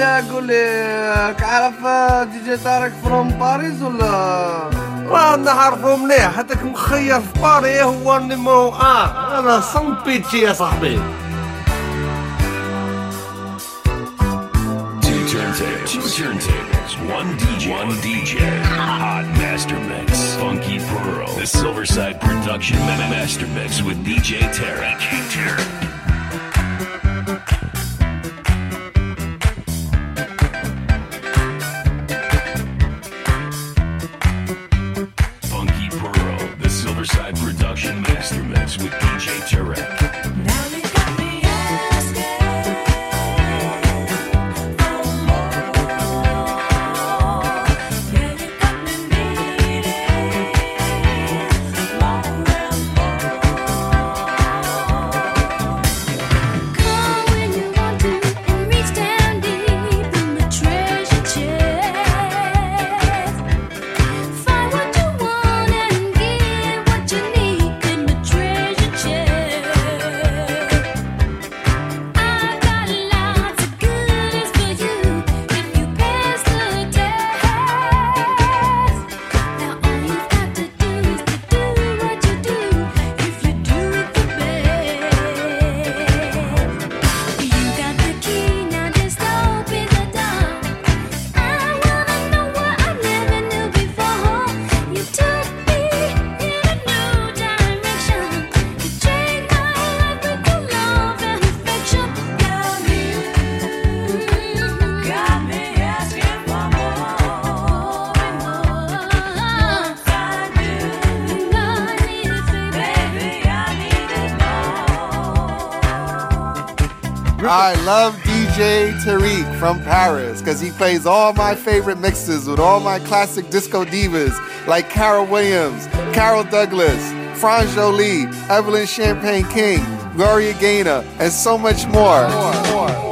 معايا قول لي عارف دي جي تارك فروم باريس ولا راه نعرفو مليح هذاك مخير في باري هو النيمو آه أنا صن بيتشي يا صاحبي Two turntables. One DJ. One DJ. Hot master mix. Funky Pearl. The Silverside Production Ma- Master Mix with DJ Tarek. I love DJ Tarek from Paris because he plays all my favorite mixes with all my classic disco divas like Carol Williams, Carol Douglas, France Joli, Evelyn Champagne King, Gloria Gaynor, and so much more. Qu'est-ce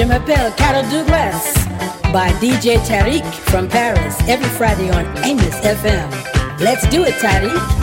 Je m'appelle Carol Douglas by DJ Tarek from Paris every Friday on Amos FM. Let's do it, Tarek.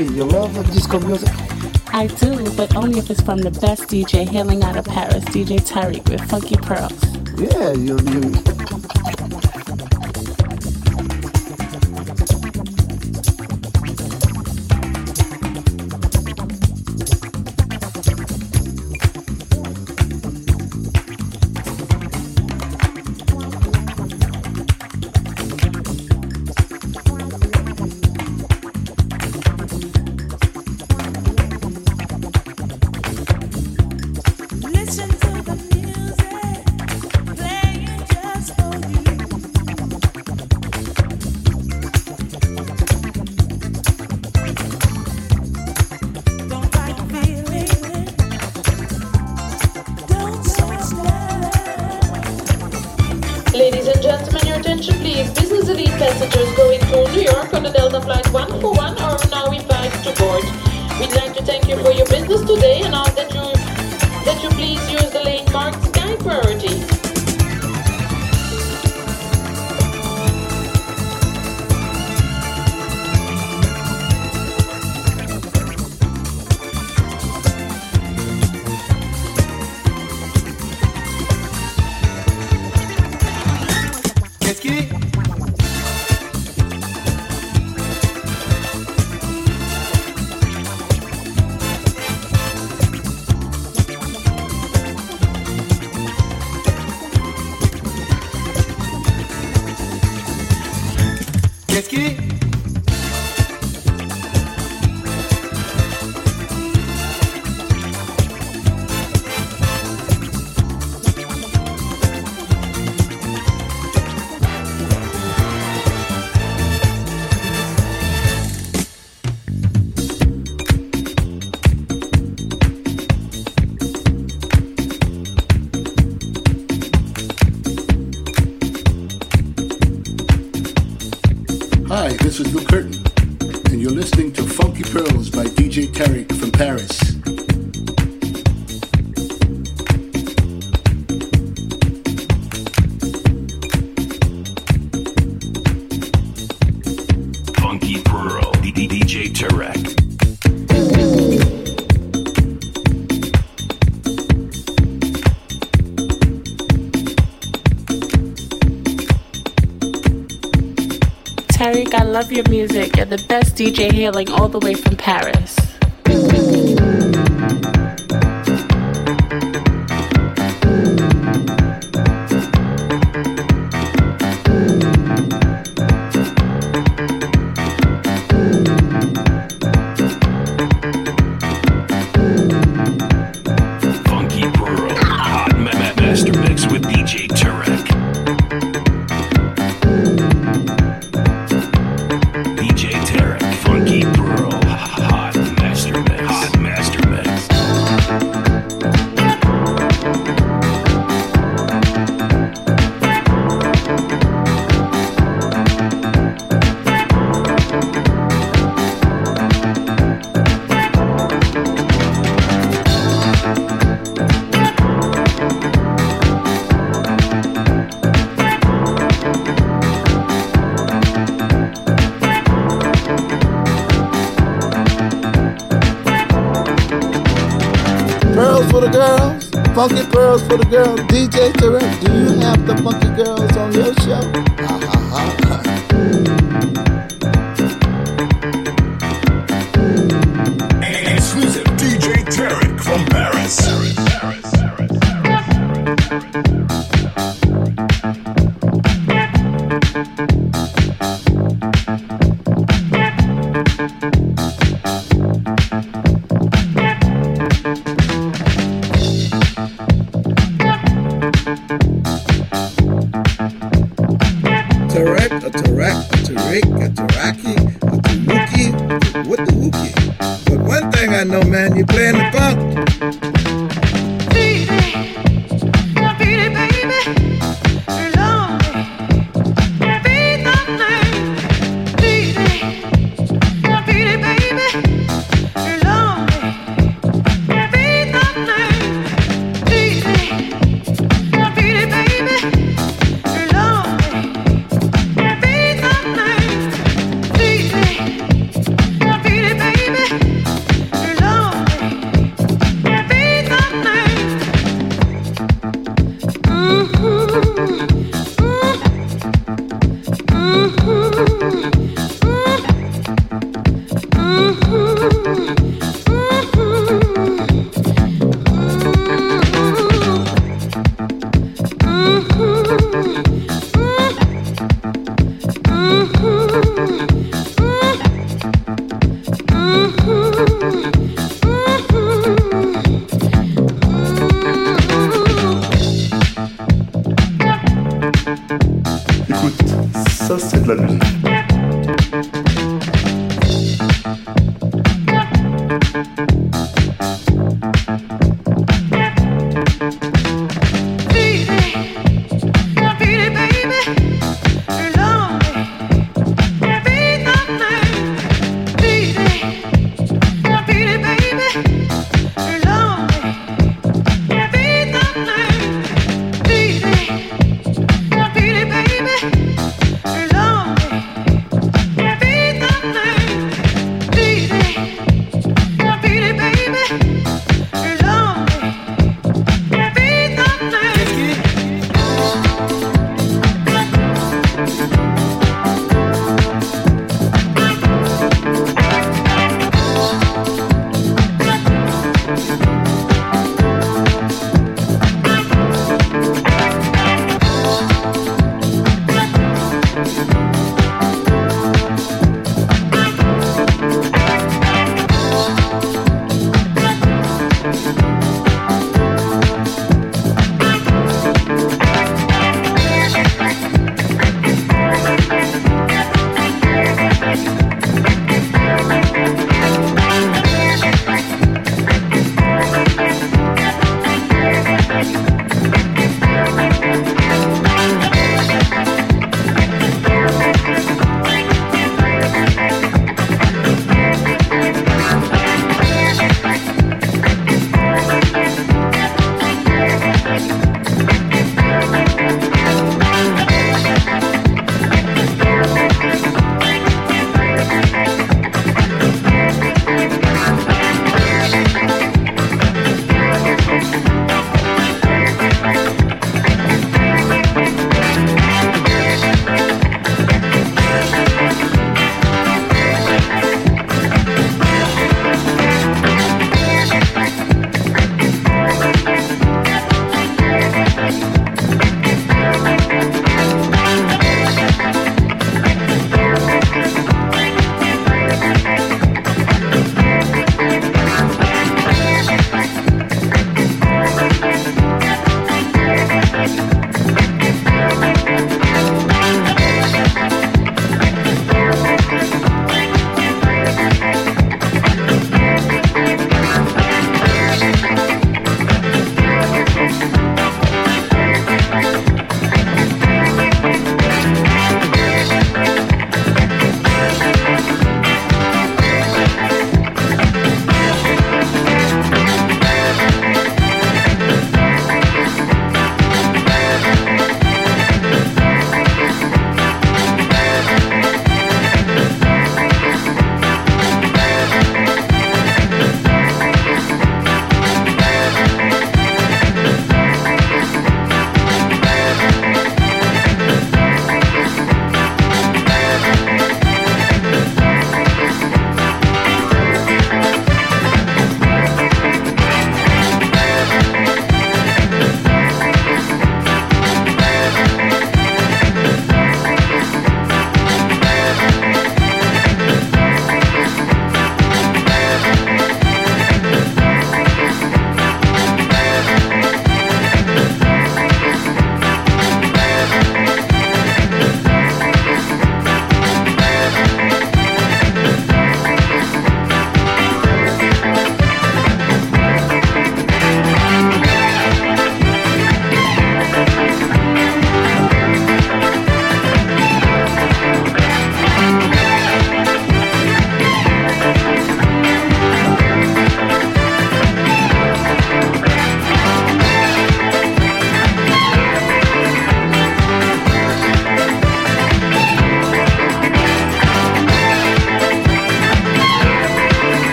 You love disco music? I do, but only if it's from the best DJ hailing out of Paris, DJ Tarek with Funky Pearls. Yeah, you you. Hi, this is Lou Curtin, and you're listening to Funky Pearls by DJ Tarek from Paris. Love your music. You're the best DJ hailing all the way from Paris. Monkey girls for the girls, DJ Terrell. Do you have the monkey girls on your show?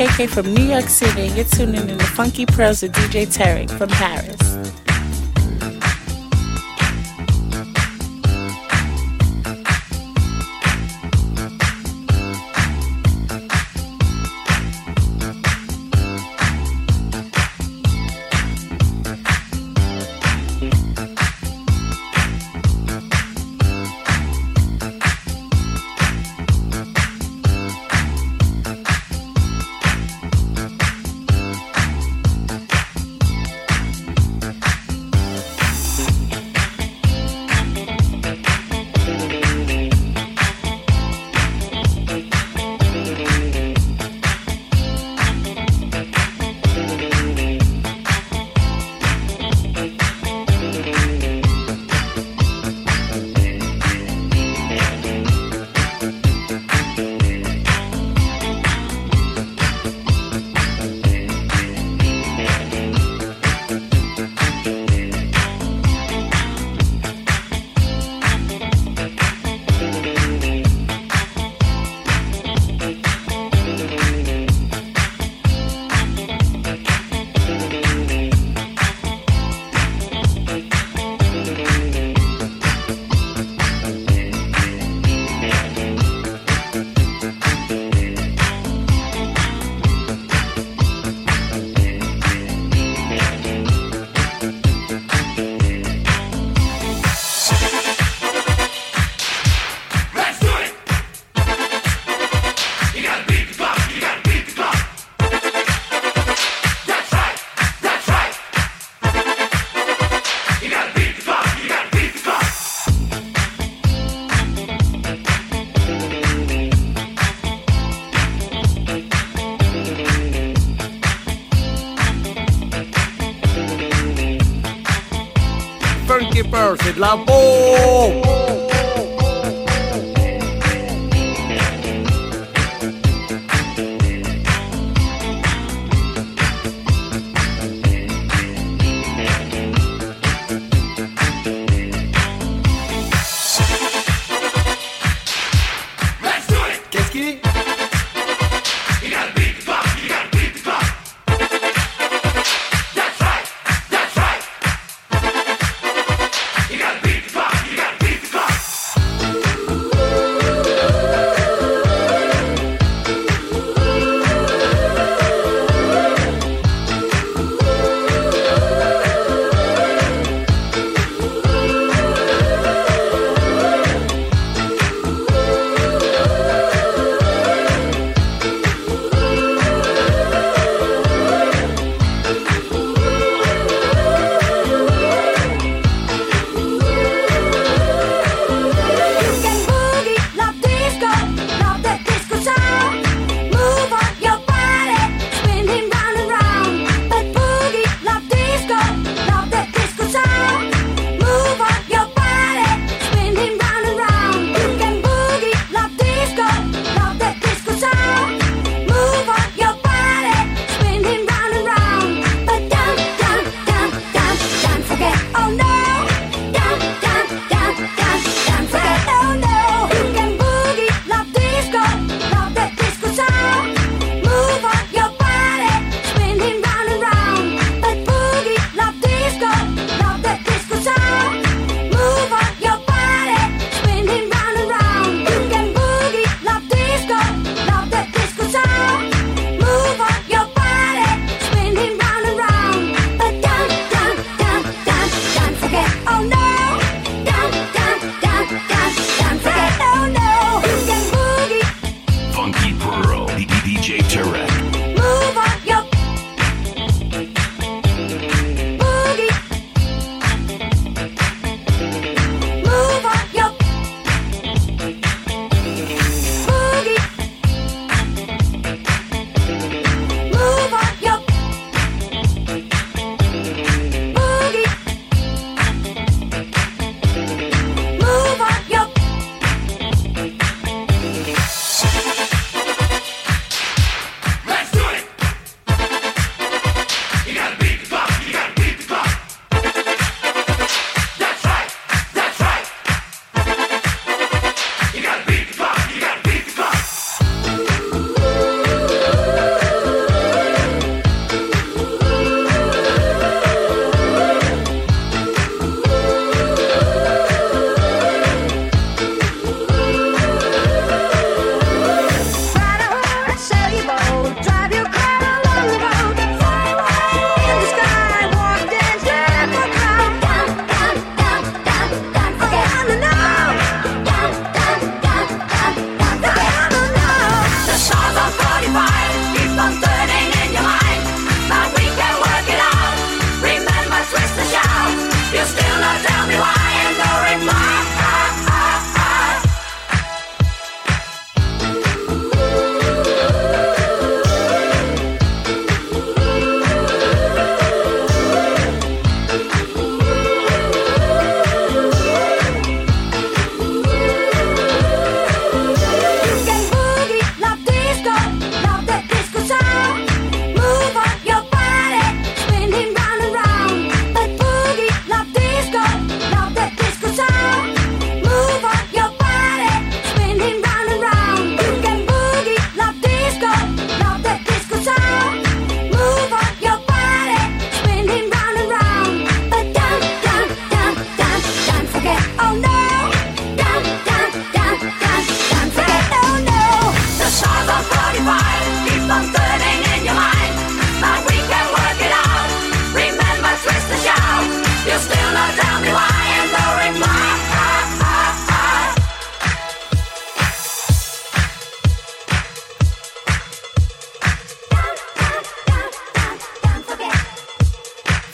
KK from New York City. You're tuning in to Funky Pearls with DJ Tarek from Paris.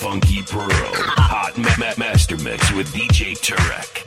Funky Pearl. Hot ma- ma- Master Mix with DJ Tarek.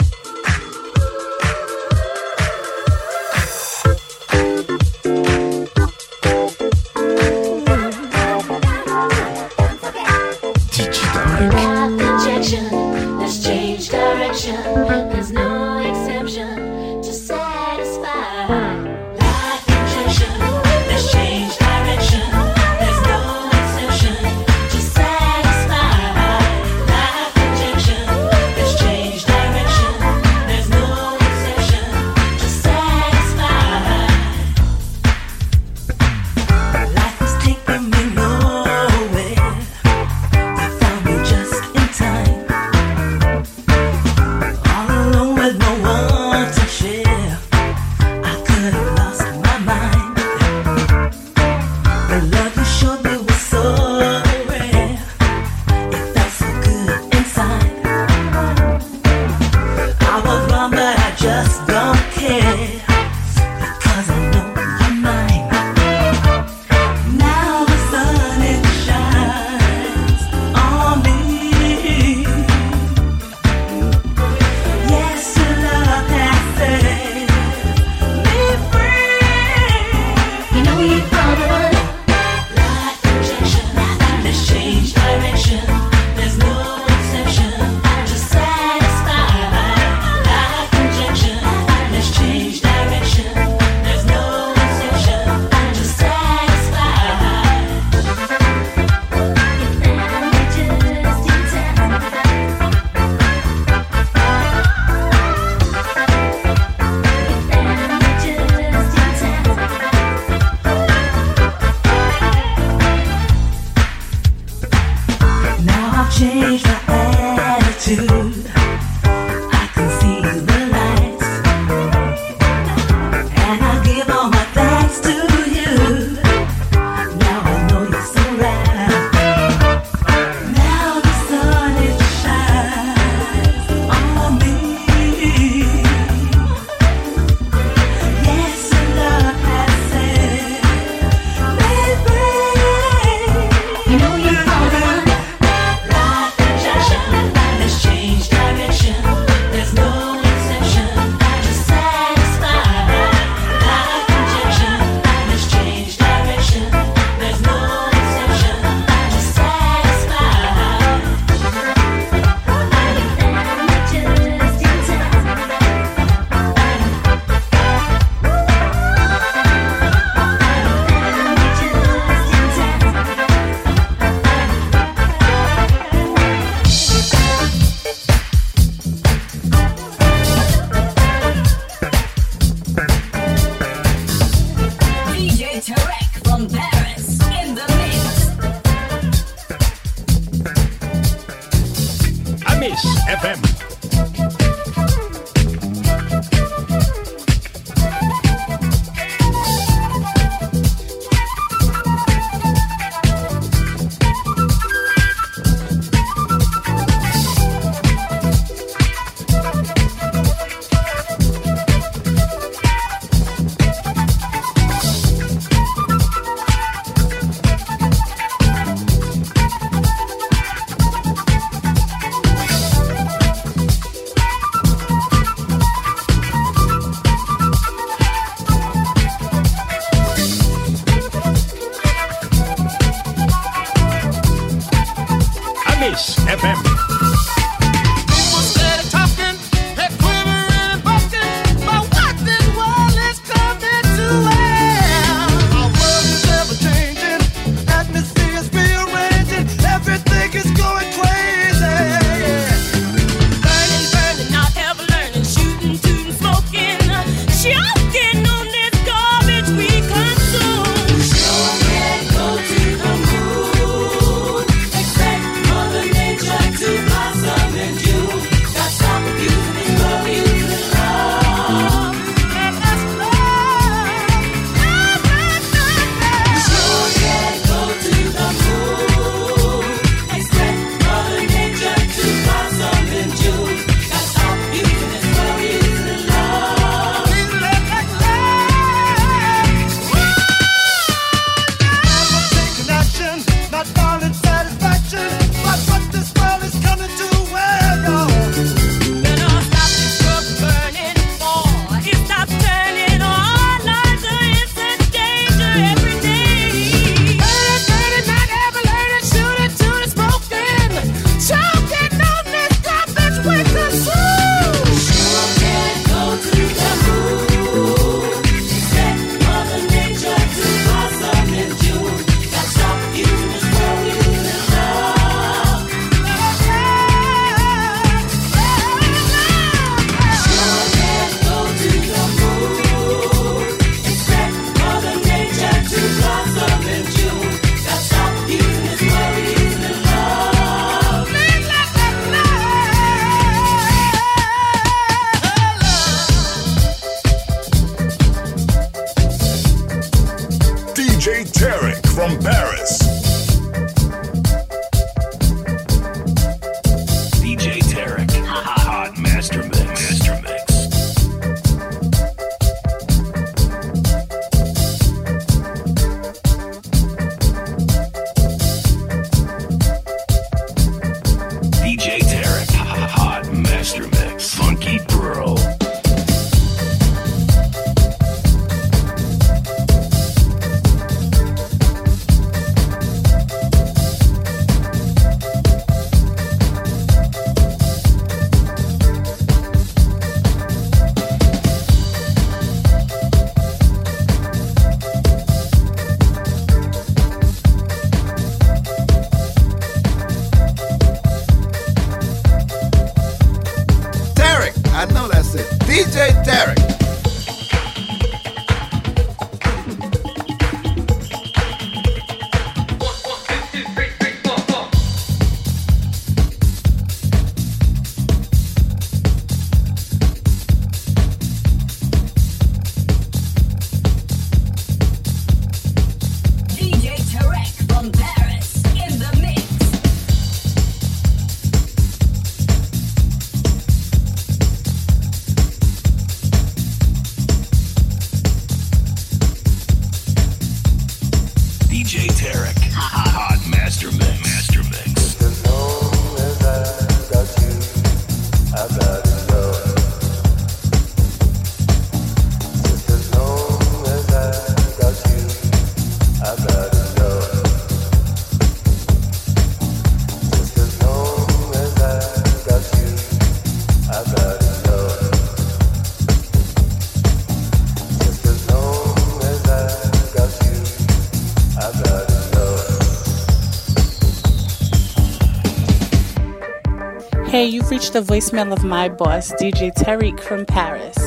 DJ Tarek. Hot Master Mix. Reached the voicemail of my boss, DJ Tarek from Paris.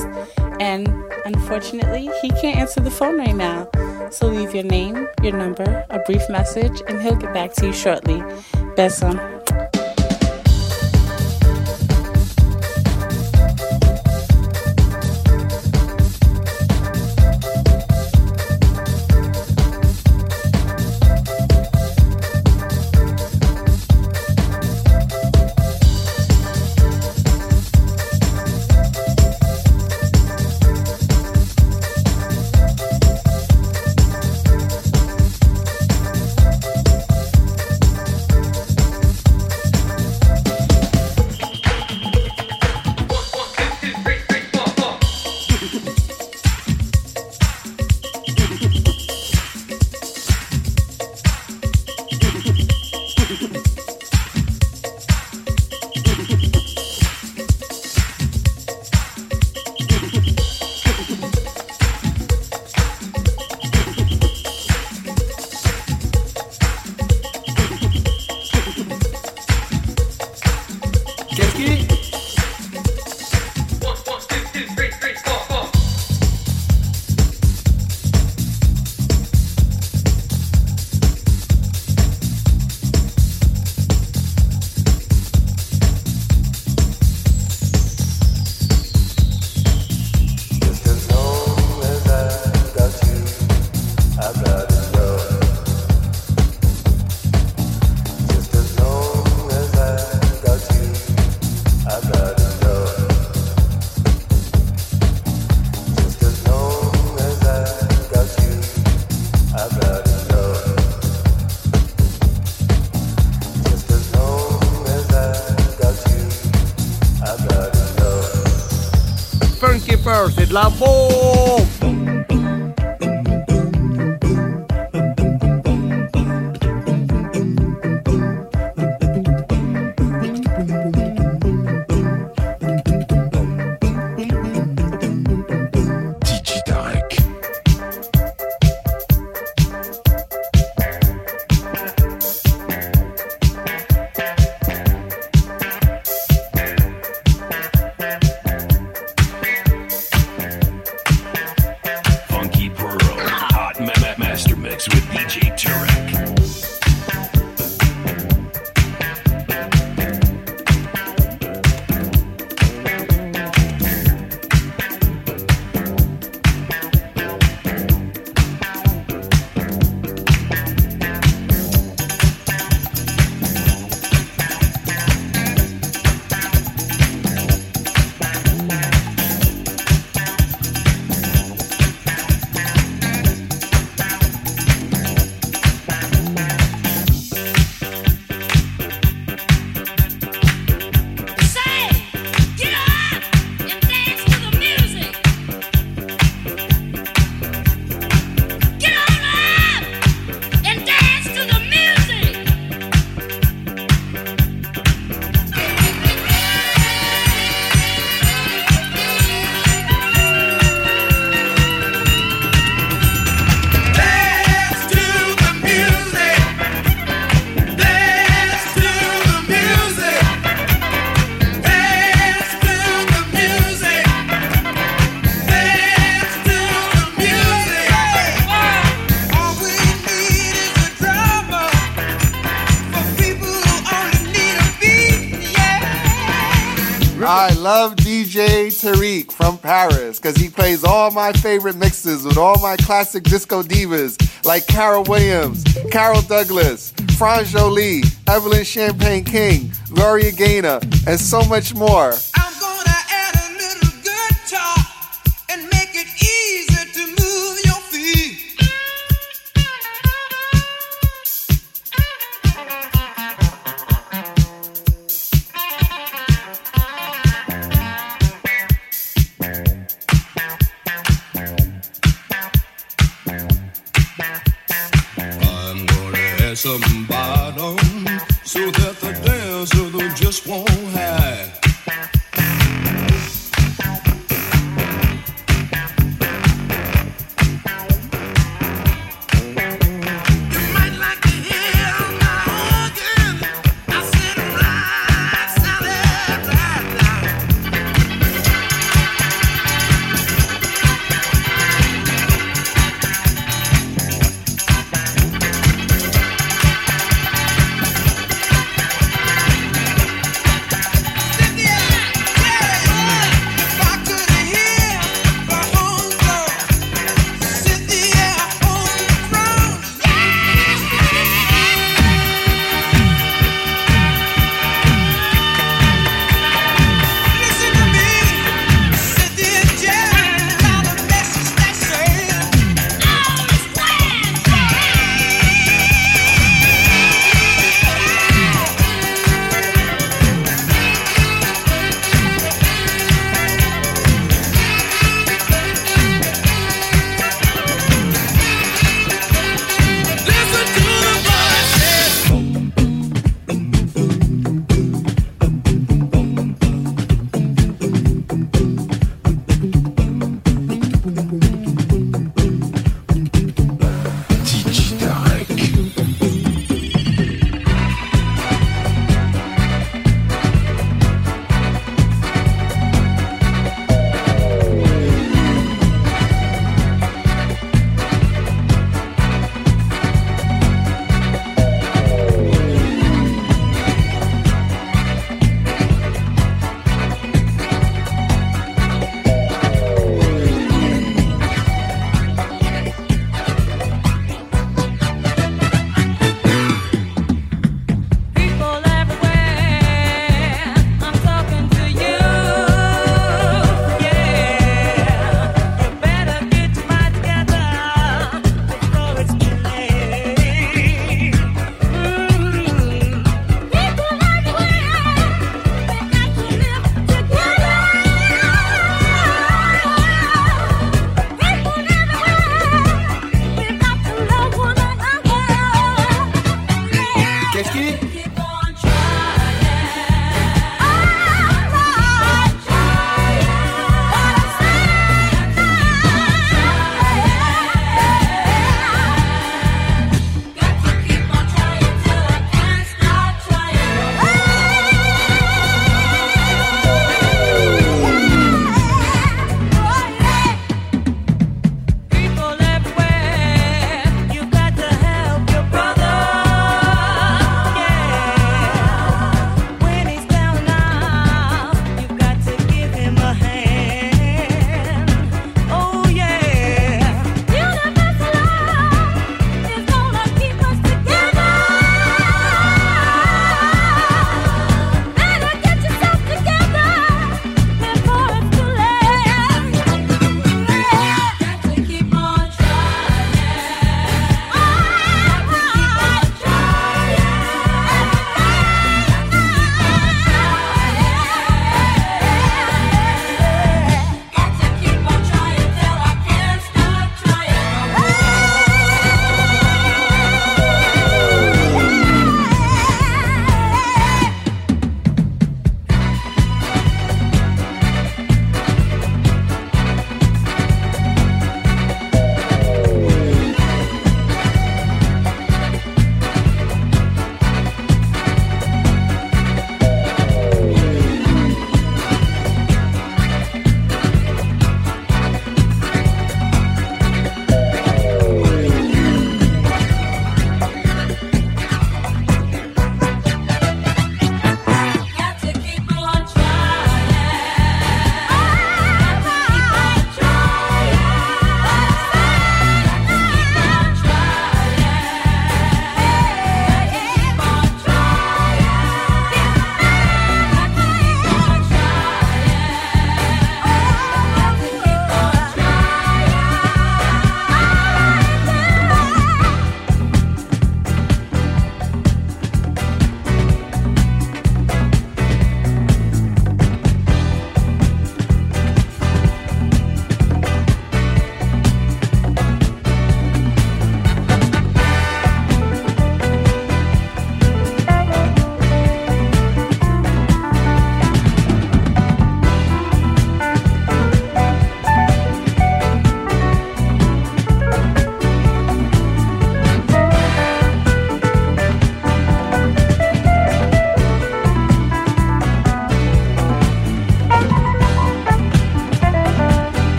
And unfortunately, he can't answer the phone right now. So leave your name, your number, a brief message, and he'll get back to you shortly. Besom. La bombe my favorite mixes with all my classic disco divas like Carol Williams, Carol Douglas, France Joli, Evelyn Champagne King, Gloria Gaynor, and so much more. and some bottom so that the dancer just won't hide.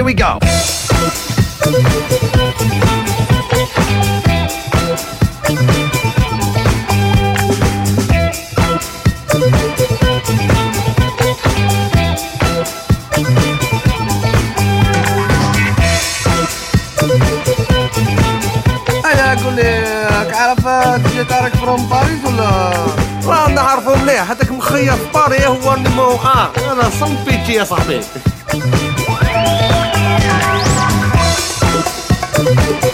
Here we go. عرفت اللي تارك فروم باريس ولا؟ راه نعرفو مليح هذاك مخير في باري هو النيمو آه أنا صمت بيتي يا صاحبي. DJ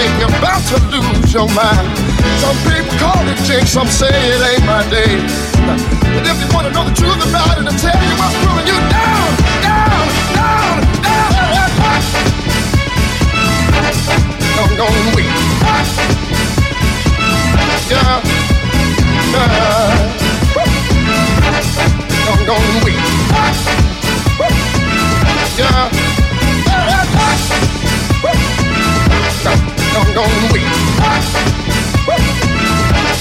think you're about to lose your mind. Some people call it jinx, some say it ain't my day. But if you wanna know the truth about it, I'll tell you what's pulling you down, down, down, down. Don't go and wait. Yeah, yeah. Don't go and wait. Yeah. Don't go.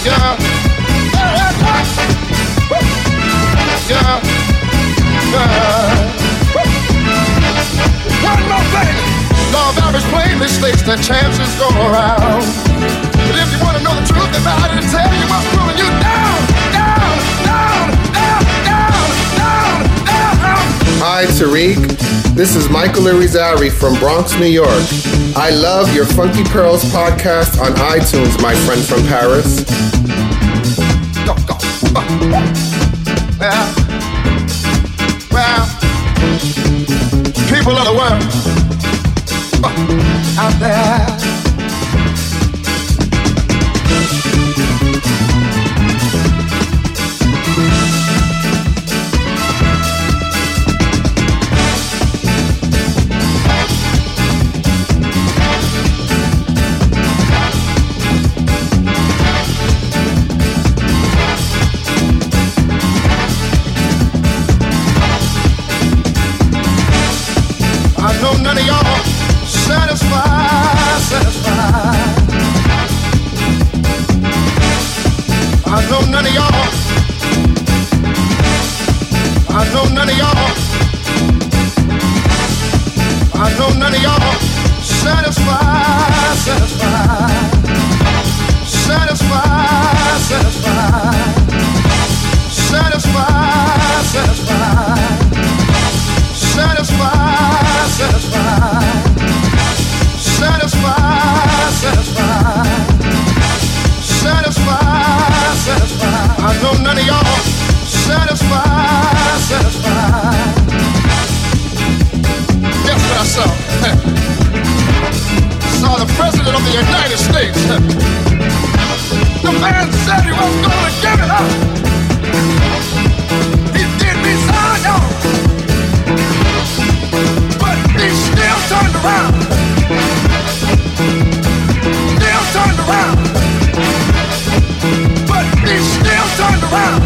Yeah. Yeah. Yeah. One more thing. Of average plainly states that chances go around. But if you want to know the truth about it, tell you what's pulling you down, down, down, down, down, down, down. Hi, Tarek. This is Michael Irizarry from Bronx, New York. I love your Funky Pearls podcast on iTunes, my friend from Paris. Well, well, people of the world uh, out there. Satisfied, satisfied. Satisfied, satisfied. Satisfied, satisfied. Satisfied, satisfied. I know none of y'all President of the United States. The man said he was going to give it up. He did so, y'all. But he still turned around. Still turned around. But he still turned around.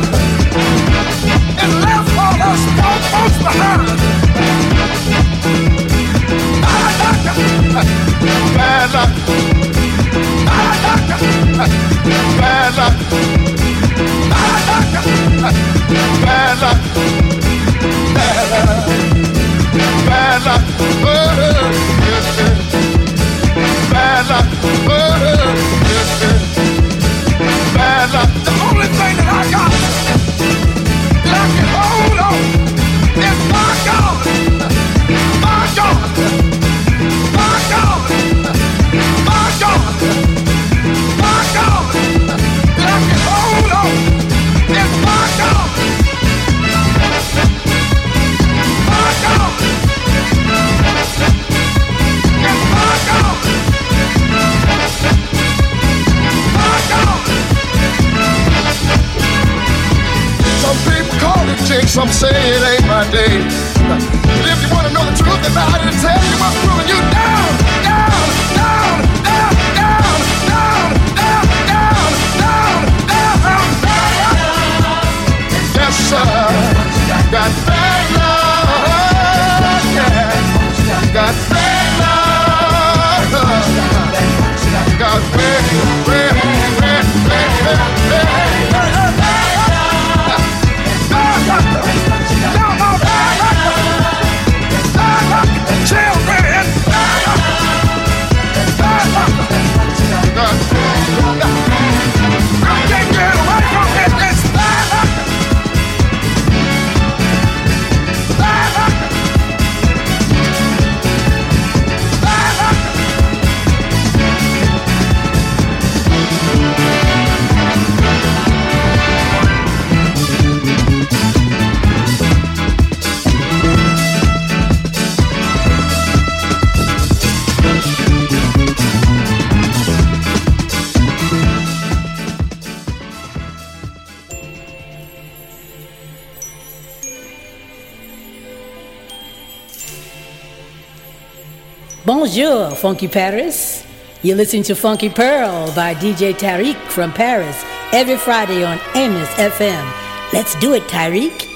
And left all us poor folks behind. Bad luck. Bad luck. Bad luck. Bad luck. Bad luck. Oh, yes, yes. Bad luck. Oh, yes. Bad luck. The only thing that I got some say it ain't my day. But if you want to know the truth about it, tell you what's pulling you down, Bonjour, Funky Paris. You're listening to Funky Pearl by DJ Tarek from Paris every Friday on Amos FM. Let's do it, Tarek.